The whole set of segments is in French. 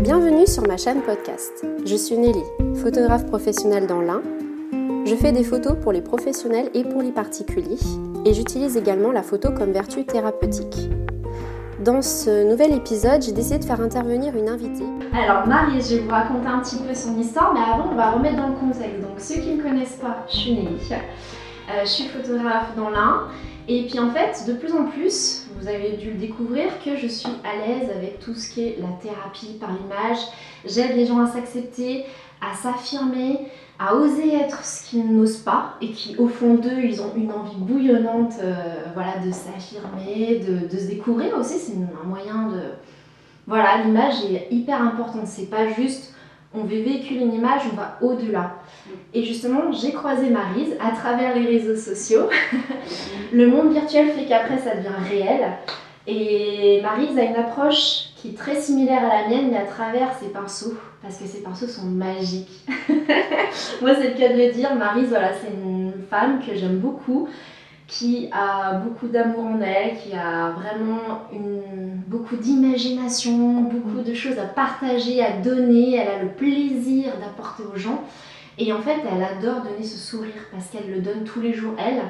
Bienvenue sur ma chaîne podcast. Je suis Nelly, photographe professionnelle dans l'Ain. Je fais des photos pour les professionnels et pour les particuliers et j'utilise également la photo comme vertu thérapeutique. Dans ce nouvel épisode, j'ai décidé de faire intervenir une invitée. Alors Marie, je vais vous raconter un petit peu son histoire, mais avant on va remettre dans le contexte. Donc ceux qui ne connaissent pas, je suis Nelly. Euh, je suis photographe dans l'Ain. Et puis en fait, de plus en plus, vous avez dû le découvrir que je suis à l'aise avec tout ce qui est la thérapie par l'image. J'aide les gens à s'accepter, à s'affirmer, à oser être ce qu'ils n'osent pas et qui au fond d'eux ils ont une envie bouillonnante euh, voilà, de s'affirmer, de, de, se découvrir aussi. C'est un moyen de... Voilà, l'image est hyper importante. C'est pas juste on veut véhiculer une image, on va au-delà. Et justement, j'ai croisé Marise à travers les réseaux sociaux. le monde virtuel fait qu'après, ça devient réel. Et Marise a une approche qui est très similaire à la mienne, mais à travers ses pinceaux, parce que ses pinceaux sont magiques. Moi, c'est le cas de le dire. Marise, voilà, c'est une femme que j'aime beaucoup, qui a beaucoup d'amour en elle, qui a vraiment beaucoup d'imagination, beaucoup de choses à partager, à donner. Elle a le plaisir d'apporter aux gens. Et en fait, elle adore donner ce sourire parce qu'elle le donne tous les jours, elle.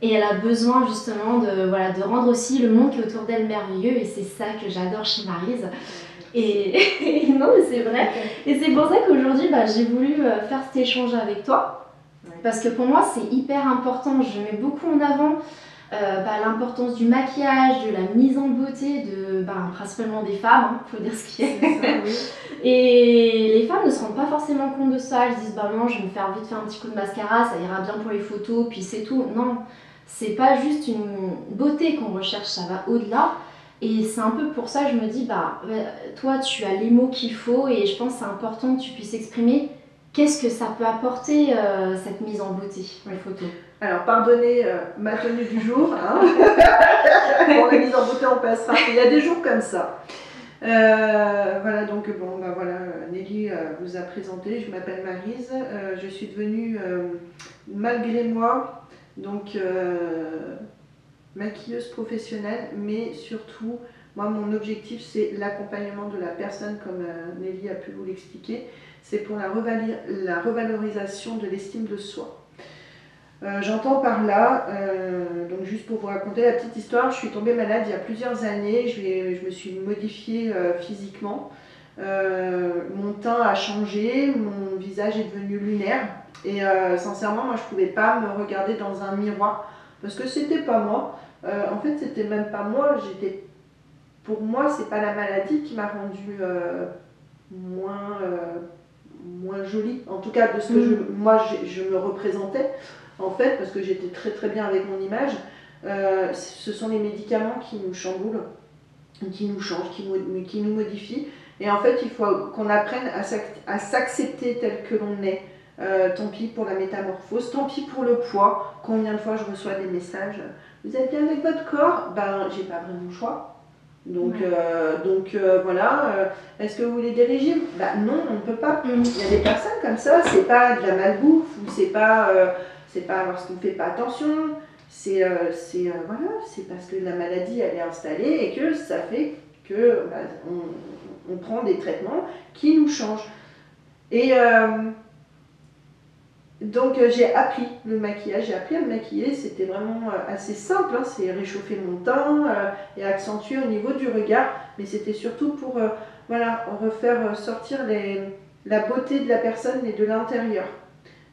Et elle a besoin justement de, voilà, de rendre aussi le monde qui est autour d'elle merveilleux. Et c'est ça que j'adore chez Marise. Et, non, mais c'est vrai. Et c'est pour ça qu'aujourd'hui, bah, j'ai voulu euh, faire cet échange avec toi. Parce que pour moi, c'est hyper important. Je mets beaucoup en avant euh, bah, l'importance du maquillage, de la mise en beauté, de, bah, principalement des femmes, il hein, faut dire ce qui est. et les femmes ne se rendent pas forcément compte de ça. Elles se disent, bah non, je vais me faire vite faire un petit coup de mascara, ça ira bien pour les photos, puis c'est tout. Non, c'est pas juste une beauté qu'on recherche, ça va au-delà. Et c'est un peu pour ça que je me dis, bah, toi, tu as les mots qu'il faut et je pense que c'est important que tu puisses exprimer Qu'est-ce que ça peut apporter euh, cette mise en beauté, les photos Alors, pardonnez euh, ma tenue du jour. Hein. Pour la mise en beauté, on passera. Il y a des jours comme ça. Euh, voilà, donc bon, bah voilà, Nelly vous a présenté. Je m'appelle Marise. je suis devenue, malgré moi, donc maquilleuse professionnelle, mais surtout, moi, mon objectif, c'est l'accompagnement de la personne, comme Nelly a pu vous l'expliquer c'est pour la, revalorisation de l'estime de soi. Euh, j'entends par là, euh, donc juste pour vous raconter la petite histoire, je suis tombée malade il y a plusieurs années, je, me suis modifiée euh, physiquement, mon teint a changé, mon visage est devenu lunaire et sincèrement moi je ne pouvais pas me regarder dans un miroir parce que c'était pas moi. en fait c'était même pas moi, j'étais pour moi c'est pas la maladie qui m'a rendue moins moins jolie, en tout cas de ce que mm. moi je, me représentais, en fait, parce que j'étais très très bien avec mon image. Euh, ce sont les médicaments qui nous chamboulent, qui nous changent, qui nous, qui nous modifient. Et en fait, il faut qu'on apprenne à s'accepter tel que l'on est. Euh, tant pis pour la métamorphose, tant pis pour le poids. Combien de fois je reçois des messages Vous êtes bien avec votre corps? Ben, j'ai pas vraiment le choix. Donc, euh, donc euh, voilà, euh, est-ce que vous voulez des régimes bah, Non, on ne peut pas. Mm. Il y a des personnes comme ça, c'est pas de la malbouffe ou c'est pas, c'est pas parce qu'on ne fait pas attention, c'est c'est voilà, c'est parce que la maladie elle est installée et que ça fait que bah, on, on, prend des traitements qui nous changent. Et donc euh, j'ai appris le maquillage, j'ai appris à me maquiller, c'était vraiment euh, assez simple, hein. c'est réchauffer mon teint euh, et accentuer au niveau du regard, mais c'était surtout pour voilà, refaire sortir la beauté de la personne mais de l'intérieur.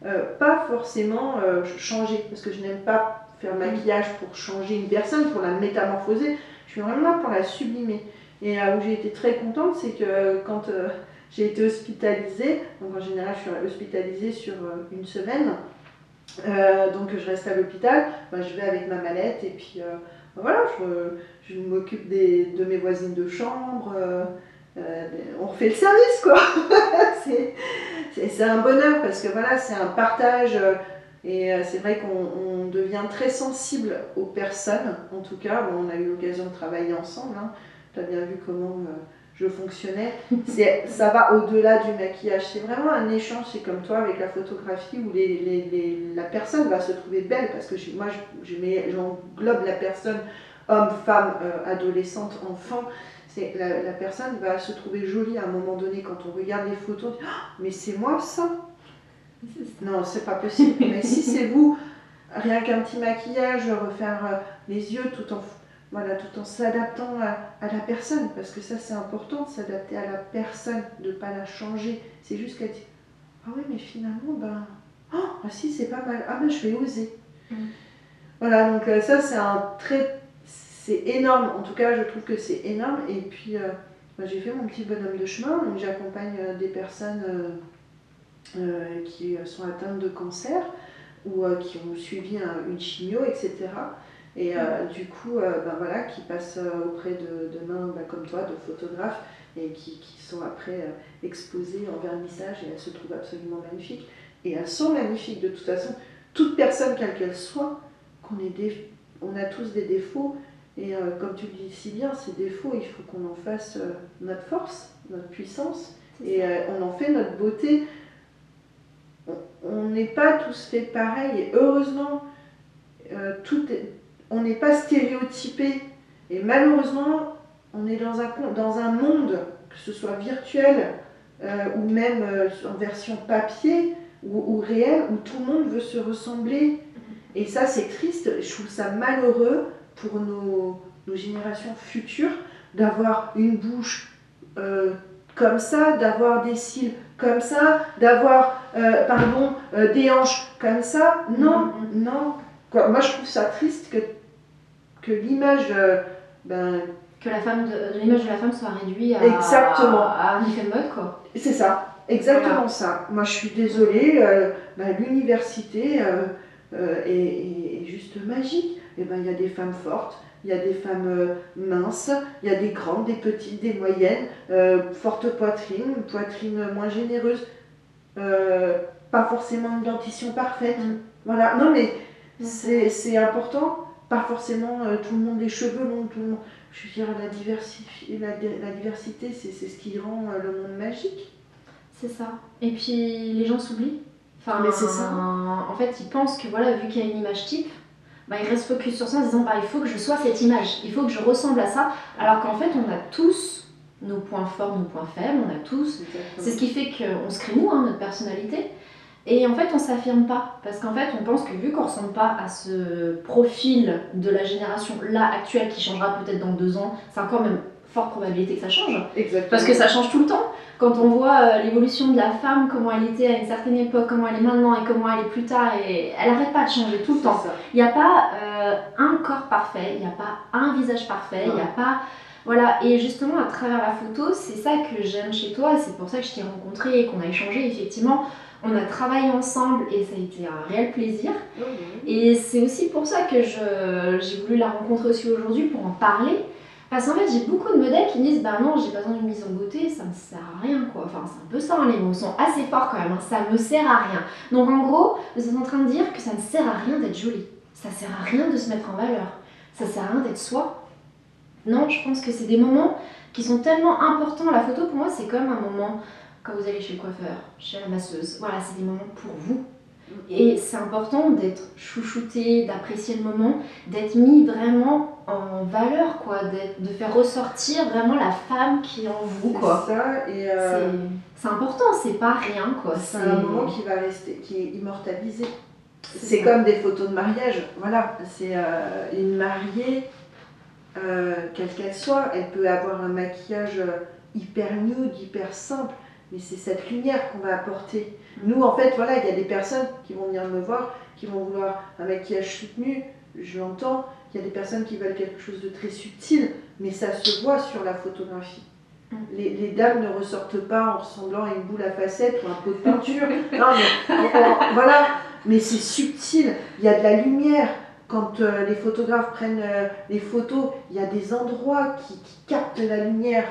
Pas forcément changer, parce que je n'aime pas faire maquillage pour changer une personne, pour la métamorphoser, je suis vraiment là pour la sublimer. Et où j'ai été très contente, c'est que quand j'ai été hospitalisée, donc en général je suis hospitalisée sur euh, une semaine. Euh, donc je reste à l'hôpital, ben, je vais avec ma mallette et puis euh, voilà, je, je m'occupe de mes voisines de chambre, on refait le service quoi. c'est un bonheur parce que voilà, c'est un partage et c'est vrai qu'on devient très sensible aux personnes, en tout cas, on a eu l'occasion de travailler ensemble, hein. tu as bien vu comment je fonctionnais. Ça va au-delà du maquillage. C'est vraiment un échange. C'est comme toi avec la photographie où la personne va se trouver belle parce que moi, je, je j'englobe la personne, homme, femme, euh, adolescente, enfant. C'est la, la personne va se trouver jolie à un moment donné quand on regarde les photos. on dit, Ah, mais c'est moi ça Non, c'est pas possible. mais si c'est vous, rien qu'un petit maquillage, refaire euh, les yeux tout en voilà, tout en s'adaptant à, à la personne, parce que ça c'est important de s'adapter à la personne, de ne pas la changer. C'est juste qu'elle dit Ah oui, mais finalement, ben, oh, ah si, c'est pas mal, ah ben je vais oser. Mm. Voilà, donc euh, ça c'est un très. C'est énorme, en tout cas je trouve que c'est énorme. Et puis euh, ben, j'ai fait mon petit bonhomme de chemin, donc j'accompagne euh, des personnes euh, qui sont atteintes de cancer ou qui ont suivi un- une chimio, etc. Et du coup, ben voilà, qui passent auprès de, de mains ben, comme toi, de photographes, et qui, qui sont après exposées en vernissage, et elles se trouvent absolument magnifiques. Et elles sont magnifiques de toute façon. Toute personne, quelle qu'elle soit, qu'on ait des, on a tous des défauts, et euh, comme tu le dis si bien, ces défauts, il faut qu'on en fasse euh, notre force, notre puissance, et euh, on en fait notre beauté. On- n'est pas tous faits pareil, et heureusement, tout est- on n'est pas stéréotypé. Et malheureusement, on est dans un, dans un monde, que ce soit virtuel ou même en version papier ou, ou réel, où tout le monde veut se ressembler. Et ça, c'est triste. Je trouve ça malheureux pour nos, nos générations futures d'avoir une bouche euh, comme ça, d'avoir des cils comme ça, d'avoir, euh, pardon, euh, des hanches comme ça. Non, non. Quoi, Moi, je trouve ça triste que, que l'image, ben, Que la femme l'image de la femme soit réduite à, Exactement. à un effet de mode, quoi. c'est ça, exactement ça. Moi, je suis désolée, ben, l'université est juste magique. Et ben, il y a des femmes fortes, il y a des femmes euh, minces, il y a des grandes, des petites, des moyennes, euh, forte poitrine, poitrine moins généreuse, euh, pas forcément une dentition parfaite. Mm. Voilà, non mais Mm. c'est important, pas forcément euh, tout le monde des cheveux longs, tout le monde. Je veux dire, la, diversifi- la, la diversité, c'est ce qui rend le monde magique. C'est ça. Et puis les gens s'oublient. Enfin, Mais c'est ça. En fait, ils pensent que voilà, vu qu'il y a une image type, bah, ils restent focus sur ça en se disant bah, il faut que je sois cette image, il faut que je ressemble à ça. Alors qu'en fait, on a tous nos points forts, nos points faibles, on a tous. C'est ce qui fait qu'on se crée nous, hein, notre personnalité. Et en fait, on s'affirme pas. Parce qu'en fait, on pense que vu qu'on ressemble pas à ce profil de la génération là actuelle qui changera peut-être dans deux ans, c'est encore même forte probabilité que ça change. Exactement. Parce que ça change tout le temps. Quand on voit euh, l'évolution de la femme, comment elle était à une certaine époque, comment elle est maintenant et comment elle est plus tard, et elle arrête pas de changer tout le temps. Il n'y a pas euh, un corps parfait, il n'y a pas un visage parfait, il n'y a pas. Voilà, et justement à travers la photo, c'est ça que j'aime chez toi, c'est pour ça que je t'ai rencontré et qu'on a échangé. Effectivement, on a travaillé ensemble et ça a été un réel plaisir. Et c'est aussi pour ça que je- j'ai voulu la rencontrer aussi aujourd'hui pour en parler. Parce qu'en fait, j'ai beaucoup de modèles qui me disent Bah non, j'ai pas besoin d'une mise en beauté, ça me sert à rien quoi. Enfin, c'est un peu ça, hein, les mots sont assez forts quand même, hein, ça me sert à rien. Donc en gros, vous êtes en train de dire que ça ne sert à rien d'être jolie. Ça sert à rien de se mettre en valeur. Ça sert à rien d'être soi. Non, je pense que c'est des moments qui sont tellement importants. La photo pour moi, c'est comme un moment quand vous allez chez le coiffeur, chez la masseuse. Voilà, c'est des moments pour vous. Et c'est important d'être chouchouté, d'apprécier le moment, d'être mis vraiment en valeur, quoi, de faire ressortir vraiment la femme qui est en vous, C'est quoi. ça, et euh, C'est- important, c'est pas rien, quoi. c'est un moment qui va rester, qui est immortalisé. C'est comme des photos de mariage, voilà. C'est euh, une mariée, euh, quelle qu'elle soit, elle peut avoir un maquillage hyper nude, hyper simple, mais c'est cette lumière qu'on va apporter. Nous, en fait, voilà, il y a des personnes qui vont venir me voir, qui vont vouloir un maquillage soutenu, je l'entends. Il y a des personnes qui veulent quelque chose de très subtil, mais ça se voit sur la photographie. Mm. Les, les dames ne ressortent pas en ressemblant à une boule à facettes ou un pot de peinture. non, mais voilà, mais c'est subtil. Il y a de la lumière. Quand euh, les photographes prennent euh, les photos, il y a des endroits qui, qui captent la lumière.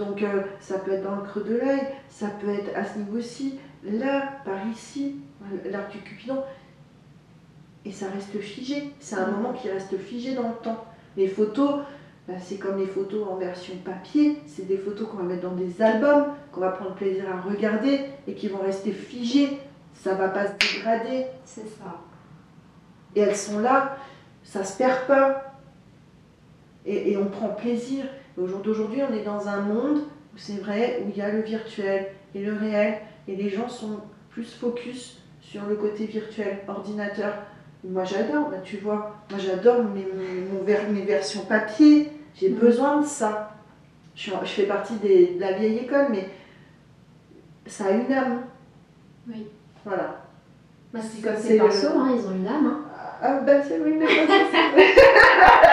Donc euh, ça peut être dans le creux de l'œil, ça peut être à ce niveau-ci, là, par ici, l'arc du cupidon. Et ça reste figé. C'est un moment qui reste figé dans le temps. Les photos, bah, c'est comme les photos en version papier. C'est des photos qu'on va mettre dans des albums, qu'on va prendre plaisir à regarder et qui vont rester figées. Ça va pas se dégrader. C'est ça. Et elles sont là, ça se perd pas. Et, et on prend plaisir. Au jour d'aujourd'hui, on est dans un monde où c'est vrai, où il y a le virtuel et le réel, et les gens sont plus focus sur le côté virtuel, ordinateur. Moi j'adore, bah, tu vois, moi j'adore mes, mes, mes, versions papier, j'ai mm. besoin de ça. Je, je fais partie des, de la vieille école, mais ça a une âme. Oui. Voilà. Bah, c'est comme ces pinceaux, hein, ils ont une âme. Hein. Ah bah c'est oui, mais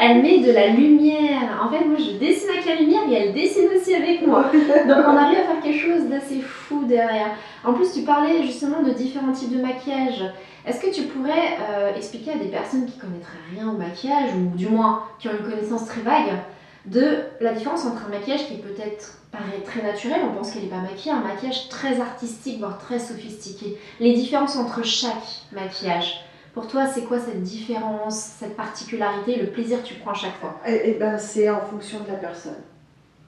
Elle met de la lumière. En fait, moi je dessine avec la lumière et elle dessine aussi avec moi. Donc on arrive à faire quelque chose d'assez fou derrière. En plus, tu parlais justement de différents types de maquillage. Est-ce que tu pourrais euh, expliquer à des personnes qui connaîtraient rien au maquillage, ou du moins qui ont une connaissance très vague, de la différence entre un maquillage qui peut-être paraît très naturel, on pense qu'elle n'est pas maquillée, un maquillage très artistique, voire très sophistiqué. Les différences entre chaque maquillage. Pour toi, c'est quoi cette différence, cette particularité, le plaisir que tu prends chaque fois? Eh, eh ben, c'est en fonction de la personne.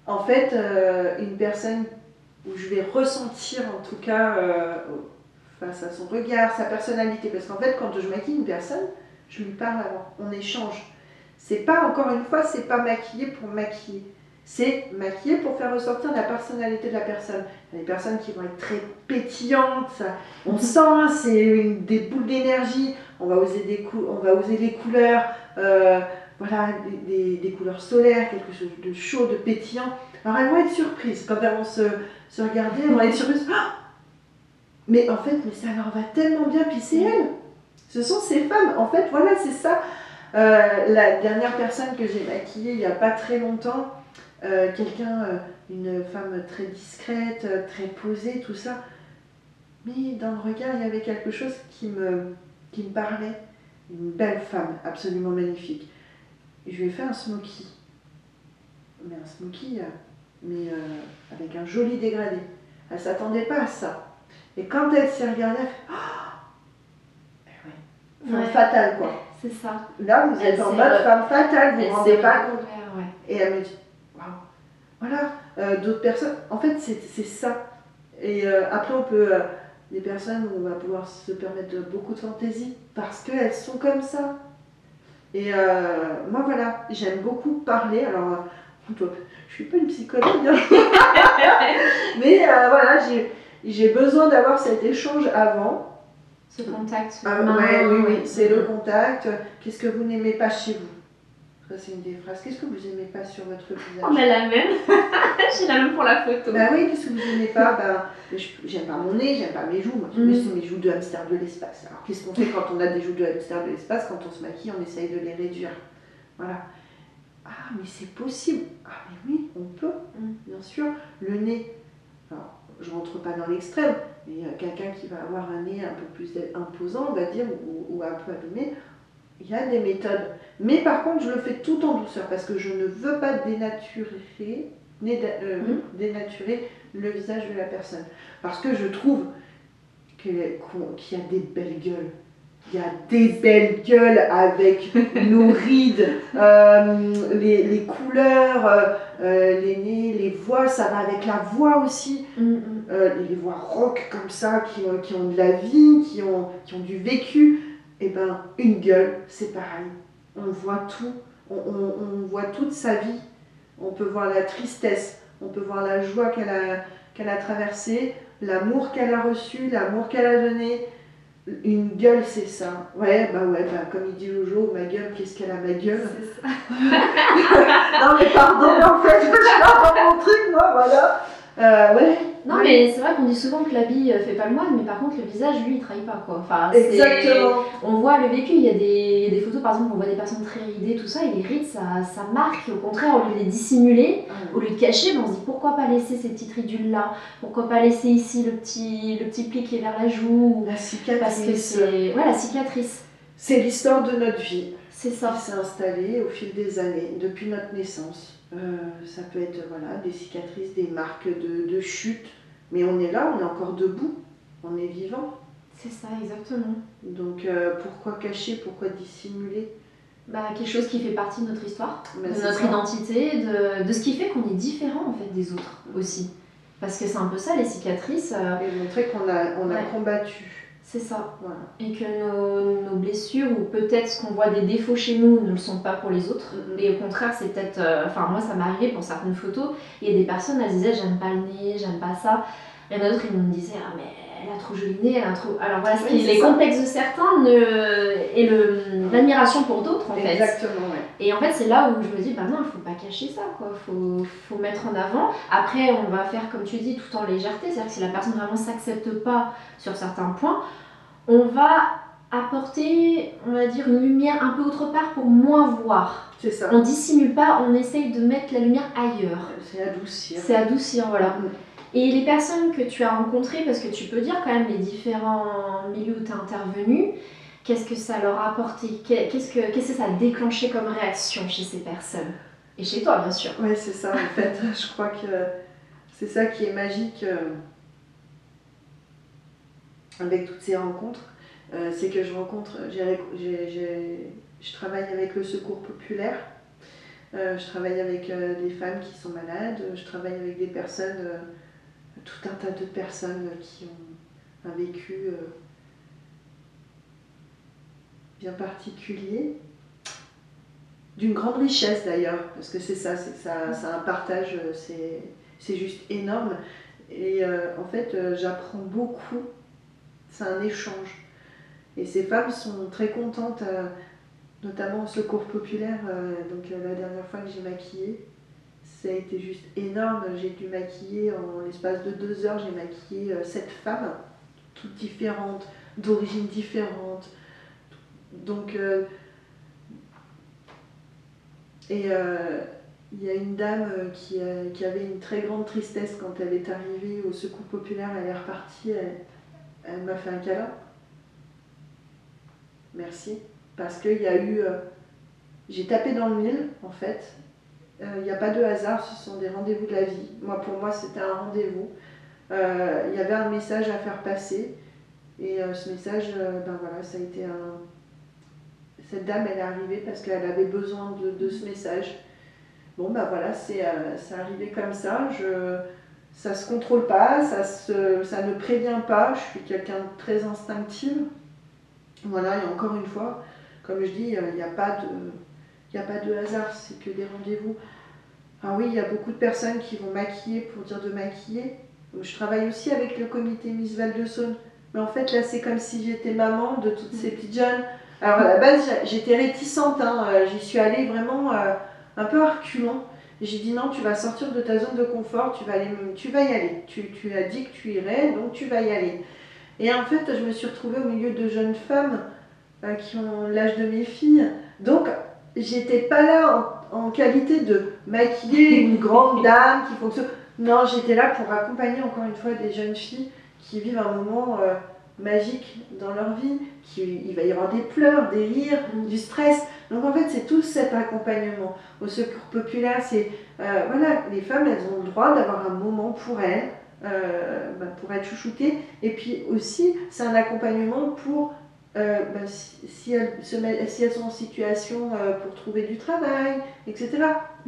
En fait, euh, une personne où je vais ressentir en tout cas euh, face à son regard, sa personnalité, parce qu'en fait, quand je maquille une personne, je lui parle avant, on échange. C'est pas, encore une fois, c'est pas maquiller pour maquiller. C'est maquiller pour faire ressortir la personnalité de la personne. Il y a des personnes qui vont être très pétillantes, on sent, c'est des boules d'énergie, on va oser, des on va oser les couleurs, euh, voilà, des, des, couleurs solaires, quelque chose de chaud, de pétillant. Alors elles vont être surprises quand elles vont se, se regarder, elles vont être surprises. Ah mais en fait, mais ça leur va tellement bien, puis c'est elles. Ce sont ces femmes. En fait, voilà, c'est ça. Euh, la dernière personne que j'ai maquillée il n'y a pas très longtemps, euh, quelqu'un, euh, une femme très discrète, très posée, tout ça. Mais dans le regard, il y avait quelque chose qui me, qui me parlait. Une belle femme, absolument magnifique. je lui ai fait un smoky. Mais un smoky, mais avec un joli dégradé. Elle ne s'attendait pas à ça. Et quand elle s'est regardée, elle fait oh Femme fatale, quoi. C'est ça. Là, vous êtes en mode femme fatale, vous ne vous rendez pas compte. Et elle me dit Voilà, euh, d'autres personnes. En fait, c'est ça. Et euh, après, on peut. Euh, des personnes on va pouvoir se permettre beaucoup de fantaisie parce qu'elles sont comme ça. Et moi, voilà, j'aime beaucoup parler. Alors, je suis pas une psychologue, hein. mais voilà, j'ai j'ai besoin d'avoir cet échange avant. Ce contact. Ah, oui, oui, c'est le contact. Qu'est-ce que vous n'aimez pas chez vous? C'est une des phrases. Qu'est-ce que vous n'aimez pas sur votre visage? On a la même. J'ai la même pour la photo. Bah oui, qu'est-ce que vous n'aimez pas? Bah, J'aime pas mon nez, j'aime pas mes joues. Moi, mm. c'est mes joues de hamster de l'espace. Alors, qu'est-ce qu'on fait quand on a des joues de hamster de l'espace? Quand on se maquille, on essaye de les réduire. Voilà. Ah, mais c'est possible. Ah, mais oui, on peut, mm. bien sûr. Le nez. Alors, je rentre pas dans l'extrême, mais quelqu'un qui va avoir un nez un peu plus imposant, on va dire, ou, un peu abîmé, il y a des méthodes. Mais par contre, je le fais tout en douceur parce que je ne veux pas dénaturer, euh, mmh. dénaturer le visage de la personne. Parce que je trouve qu'il y a des belles gueules il y a des belles gueules avec nos rides, euh, les, couleurs, euh, les nez, les voix, ça va avec la voix aussi. Mm, mm. les voix rock comme ça, qui, qui, ont de la vie, qui ont, qui ont du vécu. Et eh ben, une gueule, c'est pareil. On voit tout, on, on, voit toute sa vie. On peut voir la tristesse, on peut voir la joie qu'elle a, qu'elle a traversée, l'amour qu'elle a reçu, l'amour qu'elle a donné une gueule, c'est ça. Ouais, bah ouais, bah comme il dit Jojo, ma gueule, qu'est-ce qu'elle a ma gueule? C'est ça. non mais pardon, en fait, je suis dans mon truc, moi, voilà. Euh, ouais. Non, mais c'est vrai qu'on dit souvent que l'habit euh, fait pas le moine, mais par contre, le visage, lui, il trahit pas, quoi. Enfin, Exactement. On voit le vécu, il y, a des, des photos, par exemple, on voit des personnes très ridées, tout ça, et les rides, ça, ça marque. Au contraire, au lieu de les dissimuler, au lieu de cacher, ben, on se dit pourquoi pas laisser ces petites ridules-là? Pourquoi pas laisser ici le petit, le petit pli qui est vers la joue La cicatrice. Parce que c'est. Ouais, la cicatrice. C'est l'histoire de notre vie. C'est ça. Qui s'est installée au fil des années, depuis notre naissance. Euh, ça peut être voilà, des cicatrices, des marques de, de chute, mais on est là, on est encore debout, on est vivant. C'est ça, exactement. Donc euh, pourquoi cacher, pourquoi dissimuler? Bah, quelque chose qui fait partie de notre histoire, de notre identité, de, de, ce qui fait qu'on est différent en fait des autres aussi. Parce que c'est un peu ça les cicatrices. Euh... Et montrer qu'on a, on a combattu. C'est ça. Voilà. Et que nos, nos blessures, ou peut-être ce qu'on voit des défauts chez nous, ne le sont pas pour les autres. Mhm. Et au contraire, c'est peut-être. euh, Enfin, moi, ça m'est arrivé pour certaines photos. Il y a des personnes, elles disaient j'aime pas le nez, j'aime pas ça. Et il y en a d'autres, ils me disaient ah, mais elle a trop joli nez, elle a trop. Alors voilà, ce Oui, les ça. complexes de certains ne... et le- l'admiration pour d'autres, en fait. Exactement, ouais. Et en fait, c'est là où je me dis, bah non, il faut pas cacher ça, quoi. Faut, faut mettre en avant. Après, on va faire, comme tu dis, tout en légèreté. C'est-à-dire que si la personne vraiment s'accepte pas sur certains points, on va apporter, on va dire, une lumière un peu autre part pour moins voir. C'est ça. On dissimule pas, on essaye de mettre la lumière ailleurs. C'est adoucir. C'est adoucir, voilà. Mhm. Et les personnes que tu as rencontrées, parce que tu peux dire quand même les différents milieux où tu as intervenu, qu'est-ce que ça leur a apporté? Qu'est- Qu'est-ce que, qu'est-ce que ça a déclenché comme réaction chez ces personnes? Et chez toi, bien sûr. Ouais, c'est ça, en fait. Je crois que c'est ça qui est magique euh, avec toutes ces rencontres. Euh, c'est que je rencontre, je travaille avec le secours populaire, euh, je travaille avec euh, des femmes qui sont malades, je travaille avec des personnes, tout un tas de personnes qui ont un vécu bien particulier, d'une grande richesse d'ailleurs, parce que c'est ça, c'est ça, un partage, c'est, juste énorme. Et en fait, j'apprends beaucoup, c'est un échange. Et ces femmes sont très contentes, euh, notamment au secours populaire. euh, donc euh, la dernière fois que j'ai maquillé, ça a été juste énorme. J'ai dû maquiller en l'espace de deux heures, j'ai maquillé sept femmes, toutes différentes, d'origines différentes. Donc, et il y a une dame qui, qui avait une très grande tristesse quand elle est arrivée au secours populaire, elle est repartie, elle m'a fait un câlin. Merci. Parce qu'il y a eu. euh, j'ai tapé dans le mille, en fait. Euh, Il n'y a pas de hasard, ce sont des rendez-vous de la vie. Moi, pour moi, c'était un rendez-vous. Euh, Il y avait un message à faire passer. Et ce message, ben voilà, ça a été un. Cette dame, elle est arrivée parce qu'elle avait besoin de, ce message. Bon, ben voilà, c'est arrivé comme ça. Je, ça se contrôle pas, ça, se, ça ne prévient pas. Je suis quelqu'un de très instinctive. Voilà, et encore une fois, comme je dis, il n'y a pas de. A pas de hasard, c'est que des rendez-vous. Ah oui, il y a beaucoup de personnes qui vont maquiller pour dire de maquiller. Je travaille aussi avec le comité Miss Val de Saône. Mais en fait, là, c'est comme si j'étais maman de toutes ces petites jeunes. Alors, à la base, j'étais réticente. hein, J'y suis allée vraiment euh, un peu à reculons. J'ai dit non, tu vas sortir de ta zone de confort, tu vas, aller, tu vas y aller. Tu, tu as dit que tu irais, donc tu vas y aller. Et en fait, je me suis retrouvée au milieu de jeunes femmes euh, qui ont l'âge de mes filles. Donc, j'étais pas là en, en qualité de maquiller une grande dame qui fonctionne. Non, j'étais là pour accompagner encore une fois des jeunes filles qui vivent un moment euh, magique dans leur vie. Il va y avoir des pleurs, des rires, du stress. Donc en fait, c'est tout cet accompagnement. Au secours populaire, c'est euh, voilà, les femmes, elles ont le droit d'avoir un moment pour elles, euh, bah, pour être chouchoutées. Et puis aussi, c'est un accompagnement pour euh, bah, si, si elles se mettent- si elles sont en situation pour trouver du travail, etc.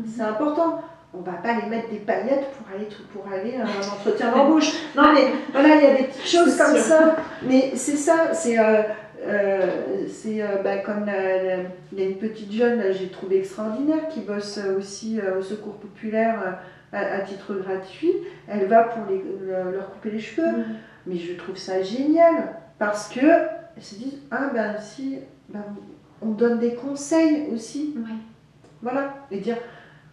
C'est important. On va pas les mettre des paillettes pour aller, pour aller à un entretien d'embauche. Non, mais voilà, il y a des petites choses comme sûr. ça. Mais c'est ça, c'est euh, euh, c'est euh, bah, comme il y a une petite jeune, là, j'ai trouvé extraordinaire, qui bosse aussi euh, au secours populaire euh, à, à titre gratuit. Elle va pour les- le- leur couper les cheveux. Mais je trouve ça génial parce que elles se disent ah ben si ben, on donne des conseils aussi Ouais. voilà et dire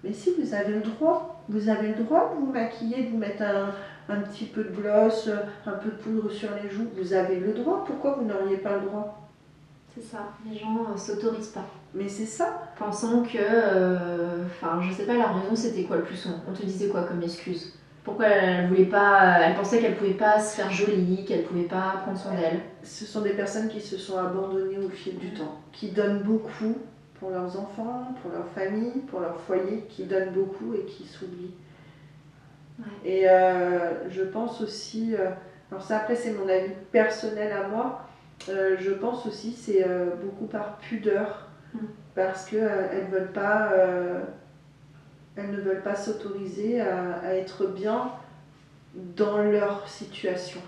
mais si vous avez le droit vous avez le droit de vous maquiller de vous mettre un, un petit peu de gloss euh, un peu de poudre sur les joues vous avez le droit pourquoi vous n'auriez pas le droit? C'est ça. Les gens euh, s'autorisent pas. mais c'est ça Pensant que. euh, Enfin, je sais pas, la raison c'était quoi le plus souvent On te disait quoi comme excuse? Pourquoi elle voulait pas. Elle pensait qu'elle pouvait pas se faire jolie, qu'elle pouvait pas prendre soin d'elle? ce sont des personnes qui se sont abandonnées au fil du temps qui donnent beaucoup pour leurs enfants pour leur famille pour leur foyer qui donnent beaucoup et qui s'oublient Ouais. Et euh, je pense aussi, euh, alors ça après c'est mon avis personnel à moi, euh, je pense aussi c'est beaucoup par pudeur, Mm. parce qu'elles elles veulent pas, elles ne veulent pas s'autoriser à, à être bien dans leur situation.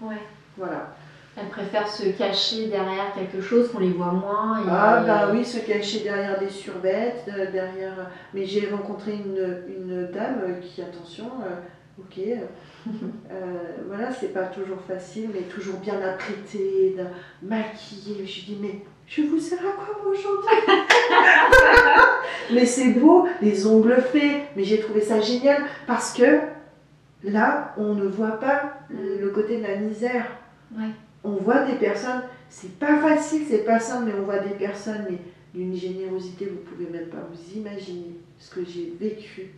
Ouais. Voilà. Elles préfèrent se cacher derrière quelque chose, qu'on les voit moins. et- Ah bah oui, se cacher derrière des survêtes, euh, derrière. Mais j'ai rencontré une, une dame euh, qui, attention, euh, ok, euh, euh, voilà, c'est pas toujours facile, mais toujours bien apprêtée, maquillée. Je lui dis mais je vous sers à quoi aujourd'hui? Mais c'est beau, les ongles faits. Mais j'ai trouvé ça génial parce que là, on ne voit pas le côté de la misère. Ouais. On voit des personnes, c'est pas facile, c'est pas simple, mais on voit des personnes mais d'une générosité, vous pouvez même pas vous imaginer ce que j'ai vécu,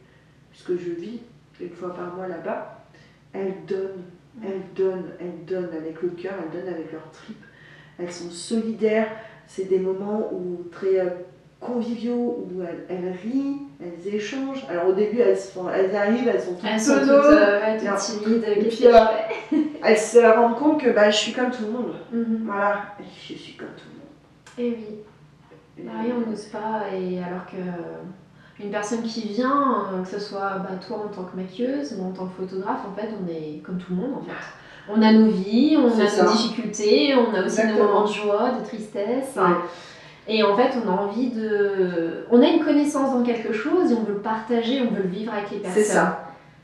ce que je vis une fois par mois là-bas. Elles donnent, elles donnent, elles donnent avec le cœur, elles donnent avec leur tripes. Elles sont solidaires. C'est des moments où très euh, conviviaux où elles, elles rient, elles échangent. Alors au début, elles, se font- elles arrivent, elles sont toutes Elles sont toutes, euh, ouais, toutes Alors, timides. et puis, euh, Elles se rendent compte que bah, je suis comme tout le monde. Mhm. Voilà, je suis comme tout le monde. Et oui. Bah oui, on n'ose pas, et alors que euh, une personne qui vient, euh, que ce soit bah, toi en tant que maquilleuse, moi en tant que photographe, en fait, on est comme tout le monde en fait. On a nos vies, on a ça. nos difficultés, on a aussi Exactement. nos moments de joie, de tristesse. Ouais. Et en fait, on a envie de. On a une connaissance dans quelque chose et on veut le partager, on veut le vivre avec les personnes. C'est ça.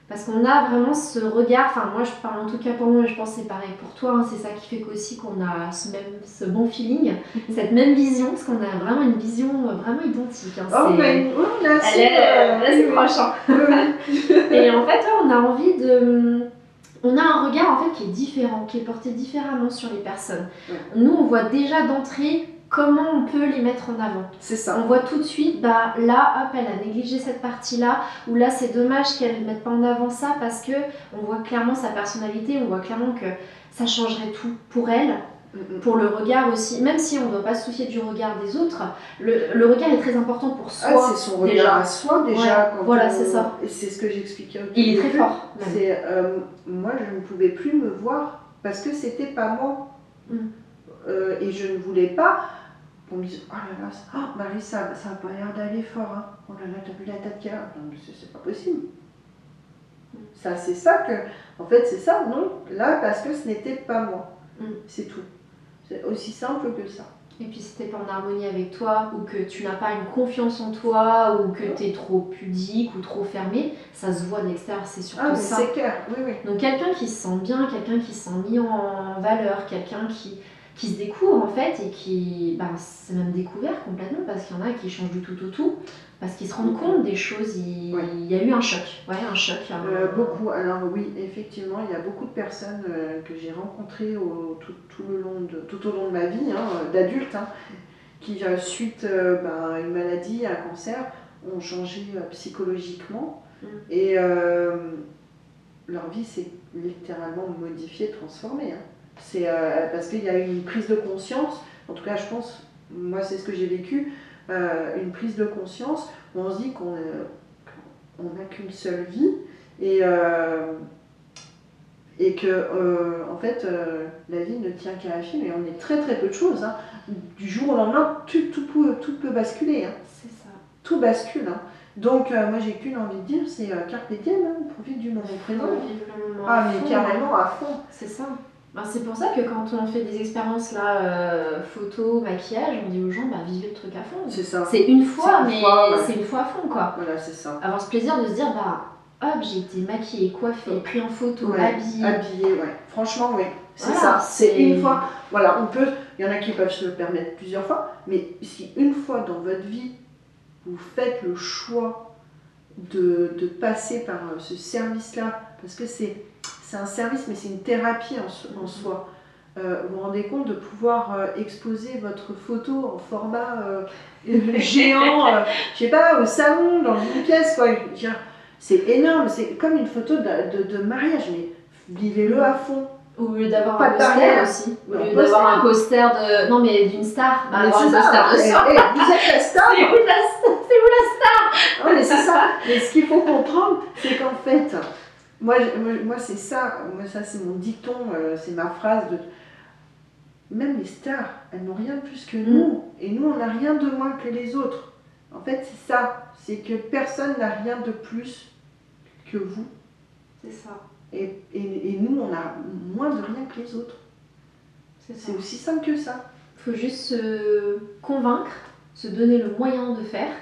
Parce qu'on a vraiment ce regard, enfin moi je parle en tout cas pour moi, et je pense que c'est pareil pour toi, hein, c'est ça qui fait qu'aussi qu'on a ce, même, ce bon feeling, cette même vision, parce qu'on a vraiment une vision euh, vraiment identique. hein, Oh, mais oui, là, c'est. proche, hein. Et en fait, ouais, on a envie de. On a un regard en fait qui est différent, qui est porté différemment sur les personnes. Ouais. Nous, on voit déjà d'entrée comment on peut les mettre en avant. C'est ça. On voit tout de suite, bah là, hop, elle a négligé cette partie-là, ou là, c'est dommage qu'elle ne mette pas en avant ça parce que on voit clairement sa personnalité, on voit clairement que ça changerait tout pour elle, Mm, pour le regard aussi. Même si on ne doit pas se soucier du regard des autres, le, le regard est très important pour soi. Ah, c'est son regard déjà. à soi déjà. Ouais, quand voilà, on- c'est ça. Et c'est ce que j'expliquais Il est très fort. C'est euh, moi, je ne pouvais plus me voir parce que c'était pas moi. Mm. Euh, et je ne voulais pas qu'on me dise Oh là là, oh, Marie, ça ça a pas l'air d'aller fort. Hein. Oh là là, t'as vu la tête qu'il a Non, mais c'est- pas possible. Ça, c'est ça que. En fait, c'est ça, non Là, parce que ce n'était pas moi. Mm. C'est tout. C'est aussi simple que ça. Et puis si t'es pas en harmonie avec toi, ou que tu n'as pas une confiance en toi, ou que tu es trop pudique ou trop fermé, ça se voit de l'extérieur, c'est surtout Ah, mais ça. c'est clair, oui, oui. Donc quelqu'un qui se sent bien, quelqu'un qui se sent mis en valeur, quelqu'un qui, qui se découvre en fait et qui ben, s'est même découvert complètement parce qu'il y en a qui changent du tout au tout, parce qu'ils se rendent compte des choses, il, Ouais. il y a eu un choc, ouais un choc. un- Euh, beaucoup. Alors oui, effectivement, il y a beaucoup de personnes euh, que j'ai rencontrées au- tout, tout le long de, tout au long de ma vie, hein, d'adulte, hein, qui euh, suite euh, ben, à une maladie, à un cancer, ont changé euh, psychologiquement Mm. et euh, leur vie s'est littéralement modifiée, transformée. hein. C'est euh, parce qu'il y a une prise de conscience. En tout cas, je pense, moi, c'est ce que j'ai vécu, euh, une prise de conscience où on se dit qu'on euh, on n'a qu'une seule vie et, euh, et que en fait la vie ne tient qu'à la file et on est très très peu de choses. hein. Du jour au lendemain, tout, tout peut, tout peut basculer, hein. C'est ça. tout bascule. hein. Donc euh, moi j'ai qu'une envie de dire, c'est euh, carpe diem, hein, on profite du moment présent. Ah mais carrément à fond. C'est ça. Ben, c'est pour ça que quand on fait des expériences là, euh, photo, maquillage, on dit aux gens, bah vivez le truc à fond. C'est ça. C'est une fois, mais ouais. c'est une fois à fond quoi. Voilà, c'est ça. Avoir ce plaisir de se dire, bah hop, j'ai été maquillée, coiffée, pris en photo, Ouais, habillée. Habillé, ouais. Franchement, oui. C'est Voilà, ça. C'est une fois. Voilà, on peut. Il y en a qui peuvent se le permettre plusieurs fois, mais si une fois dans votre vie vous faites le choix de, de passer par euh, ce service-là, parce que c'est c'est un service, mais c'est une thérapie en, so- en soi. Euh, vous vous rendez compte de pouvoir euh, exposer votre photo en format euh, géant, je sais pas, au salon, dans une pièce, quoi. C'est énorme, c'est comme une photo de, de- de mariage, mais vivez-le à fond. Au lieu d'avoir un poster barrière. aussi. Au lieu d'avoir un poster de. Non, mais d'une star. Bah, Mais avoir c'est un poster de soi. Eh, eh, vous êtes la star. C'est où la star C'est où la Ouais, mais c'est ça. Mais ce qu'il faut comprendre, c'est qu'en fait, moi, moi, moi, c'est ça. Moi, ça, c'est mon dicton, euh, c'est ma phrase de. Même les stars, elles n'ont rien de plus que nous. Et nous, on n'a rien de moins que les autres. En fait, c'est ça. C'est que personne n'a rien de plus que vous. C'est ça. Et, et, et nous, on a moins de rien que les autres. C'est aussi simple que ça. Il faut juste se convaincre, se donner le moyen de faire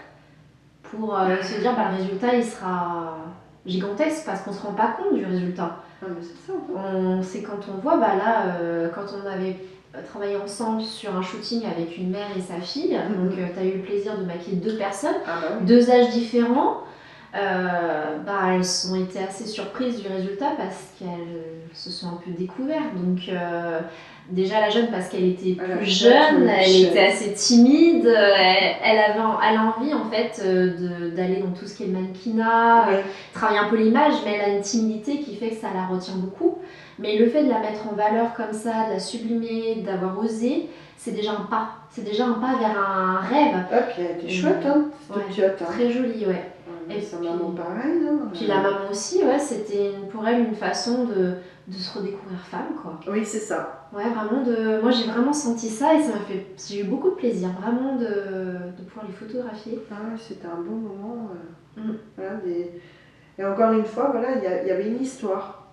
pour euh, se dire bah, le résultat il sera gigantesque parce qu'on se rend pas compte du résultat. Ah, ça. On- C'est quand on voit, bah là, euh, quand on avait travaillé ensemble sur un shooting avec une mère et sa fille, Mhm. donc tu as eu le plaisir de maquiller deux personnes, Ah bah oui. deux âges différents, euh, bah, elles ont été assez surprises du résultat parce qu'elles se sont un peu découvertes. Donc, euh, déjà la jeune parce qu'elle était plus jeune, une elle était assez timide, euh, elle, elle avait, elle a envie en fait euh, d'aller dans tout ce qui est mannequinat, Ouais. travailler un peu l'image, mais elle a une timidité qui fait que ça la retient beaucoup. Mais le fait de la mettre en valeur comme ça, de la sublimer, d'avoir osé, c'est déjà un pas. C'est déjà un pas vers un rêve. Ah, puis elle était chouette, hein. Ouais. chouette, hein. Très joli, ouais. Ouais, Et sa maman pareil, hein. Puis la maman aussi, ouais, c'était pour elle une façon de, de se redécouvrir femme, quoi. Oui, c'est ça. Ouais, vraiment de. Moi j'ai vraiment senti ça et ça m'a fait. J'ai eu beaucoup de plaisir, vraiment de, de pouvoir les photographier. Ah c'était un bon moment. euh, Mm. voilà, des- Et encore une fois, voilà, il y, avait une histoire.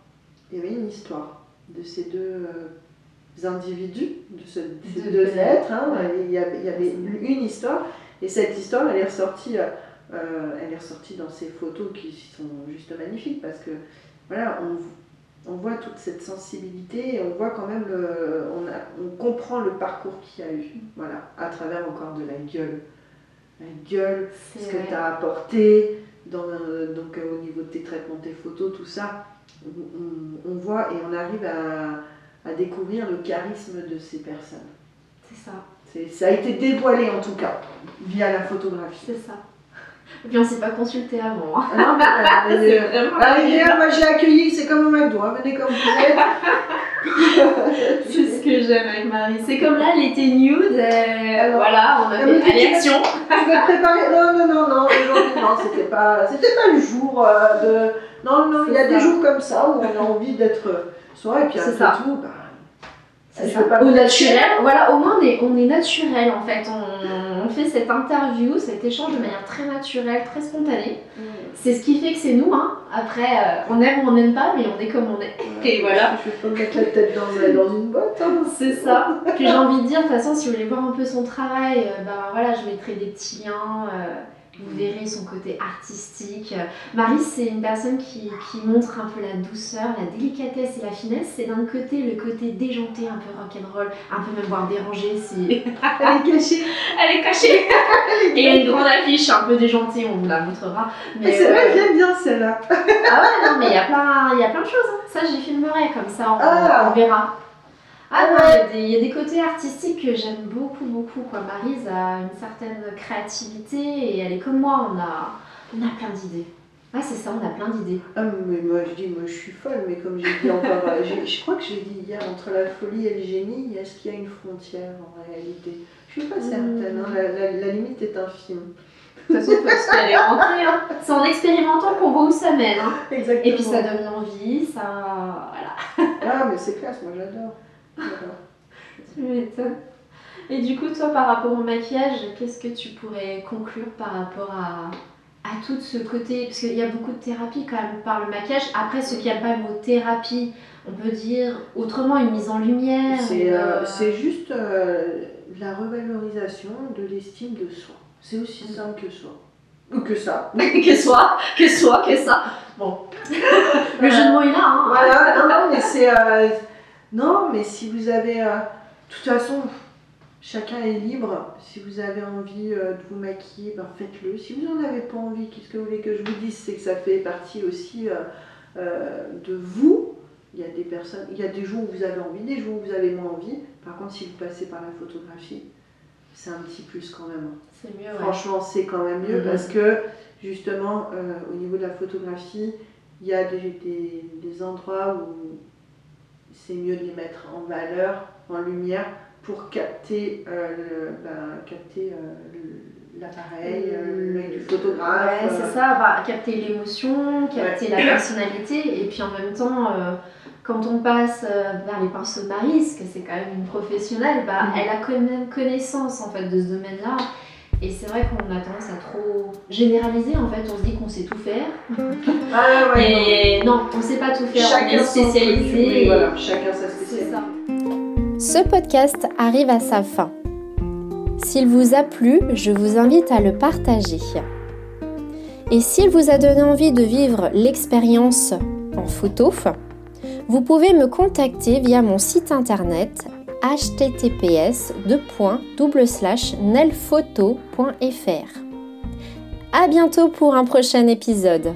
Il y avait une histoire de ces deux euh, individus, de, ce- de ces Deux êtres. hein. Ouais. Il y avait, il y avait une histoire. Et cette histoire, elle est ressortie, euh, elle est ressortie dans ces photos qui sont juste magnifiques parce que voilà, on, on voit toute cette sensibilité et on voit quand même le, on, a- on comprend le parcours qu'il y a eu, voilà, à travers encore de la gueule, la gueule, ce que tu as apporté dans, donc euh, au niveau de tes traitements, tes photos, tout ça, on, on- on voit et on arrive à, à découvrir le charisme de ces personnes. C'est ça, Ça a été dévoilé en tout cas, via la photographie. c'est ça. Et puis on s'est pas consulté avant. hein. Ah non, mais, euh, euh, vraiment rivière, moi j'ai accueilli, c'est comme au McDo, hein, venez comme vous êtes. C'est ce que j'aime avec Marie. C'est comme là, était nude. euh, Alors, voilà, on a ah, fait tu- allez, action. Vais te préparer. Non, non, non, non, aujourd'hui, non, c'était pas, c'était pas le jour euh, de. Non, non, il y a des jours comme ça où on a envie d'être euh, soi et puis après ça. tout, bah, C'est je ça. veux pas Au me naturel, voilà, au moins on est, on est naturel en fait. On, on fait cette interview, cet échange de manière très naturelle, très spontanée. C'est ce qui fait que c'est nous. Hein. Après, euh, on aime ou on n'aime pas, mais on est comme on est. Et voilà. Je vais pas me mettre la tête dans, dans une boîte. Hein. C'est ça. Puis j'ai envie de dire, de toute façon, si vous voulez voir un peu son travail, euh, bah voilà, je mettrai des petits liens. euh, vous verrez son côté artistique. Marie, c'est une personne qui, qui montre un peu la douceur, la délicatesse et la finesse. C'est d'un côté le côté déjanté, un peu rock'n'roll, un peu même voire dérangé. Si... Elle est cachée. Elle est cachée. Et il y a une grande affiche un peu déjantée, on vous la montrera. Mais vrai, ouais. j'aime bien celle-là. Ah ouais, non, mais il y a plein, il y a plein de choses. hein. Ça, j'y filmerai comme ça, on, Ah. on verra. Ah non, ouais. il y a des- il y, a des côtés artistiques que j'aime beaucoup, beaucoup. Quoi. Maryse a une certaine créativité et elle est comme moi, on a, on a plein d'idées. Ah, c'est ça, on a plein d'idées. Ah, mais moi je dis, moi je suis folle, mais comme j'ai dit encore, euh, je crois que j'ai dit hier, entre la folie et le génie, est-ce qu'il y a une frontière en réalité Je suis pas certaine, hein, la, la- la limite est infime. De toute façon, faut rentrer. Hein. C'est en expérimentant qu'on voit où ça mène. Hein. Exactement. Et puis ça donne envie, ça. Voilà. Ah, mais c'est classe, moi j'adore. Tu m'étonnes. Et du coup, toi, par rapport au maquillage, qu'est-ce que tu pourrais conclure par rapport à, à tout ce côté? Parce qu'il y a beaucoup de thérapie quand même par le maquillage. Après, ceux qui n'aiment pas le mot thérapie, on peut dire autrement une mise en lumière. C'est euh, euh, juste euh, la revalorisation de l'estime de soi. C'est aussi simple que soi. Ou que ça. que soit, que soit, que ça. Bon. le jeu de mots est là, hein. Voilà, non, non, mais c'est. Non, mais si vous avez. euh, de toute façon, chacun est libre. Si vous avez envie euh, de vous maquiller, ben faites-le. Si vous n'en avez pas envie, qu'est-ce que vous voulez que je vous dise? C'est que ça fait partie aussi euh, de vous. Il y a des personnes, il y a des jours où vous avez envie, des jours où vous avez moins envie. Par contre, si vous passez par la photographie, c'est un petit plus quand même. C'est mieux, ouais. Franchement, c'est quand même mieux Mhm. parce que justement, euh, au niveau de la photographie, il y a des, des- des endroits où c'est mieux de les mettre en valeur, en lumière, pour capter euh, le- ben, capter euh, l'appareil, euh, l'œil du photographe. Ouais, euh, c'est ça, bah, capter l'émotion, capter la personnalité, et puis en même temps, euh, quand on passe euh, vers les pinceaux de Maryse, que c'est quand même une professionnelle, bah, Mhm. elle a quand même connaissance en fait de ce domaine-là. Et c'est vrai qu'on a tendance à trop généraliser, en fait, on se dit qu'on sait tout faire. Ah ouais, Et non, on sait pas tout non. faire, on Chacun est son truc, spécialisé. et voilà, chacun sa C'est spécialité. ça. Ce podcast arrive à sa fin. S'il vous a plu, je vous invite à le partager. Et s'il vous a donné envie de vivre l'expérience en photo, vous pouvez me contacter via mon site internet https nelphoto.fr. À bientôt pour un prochain épisode.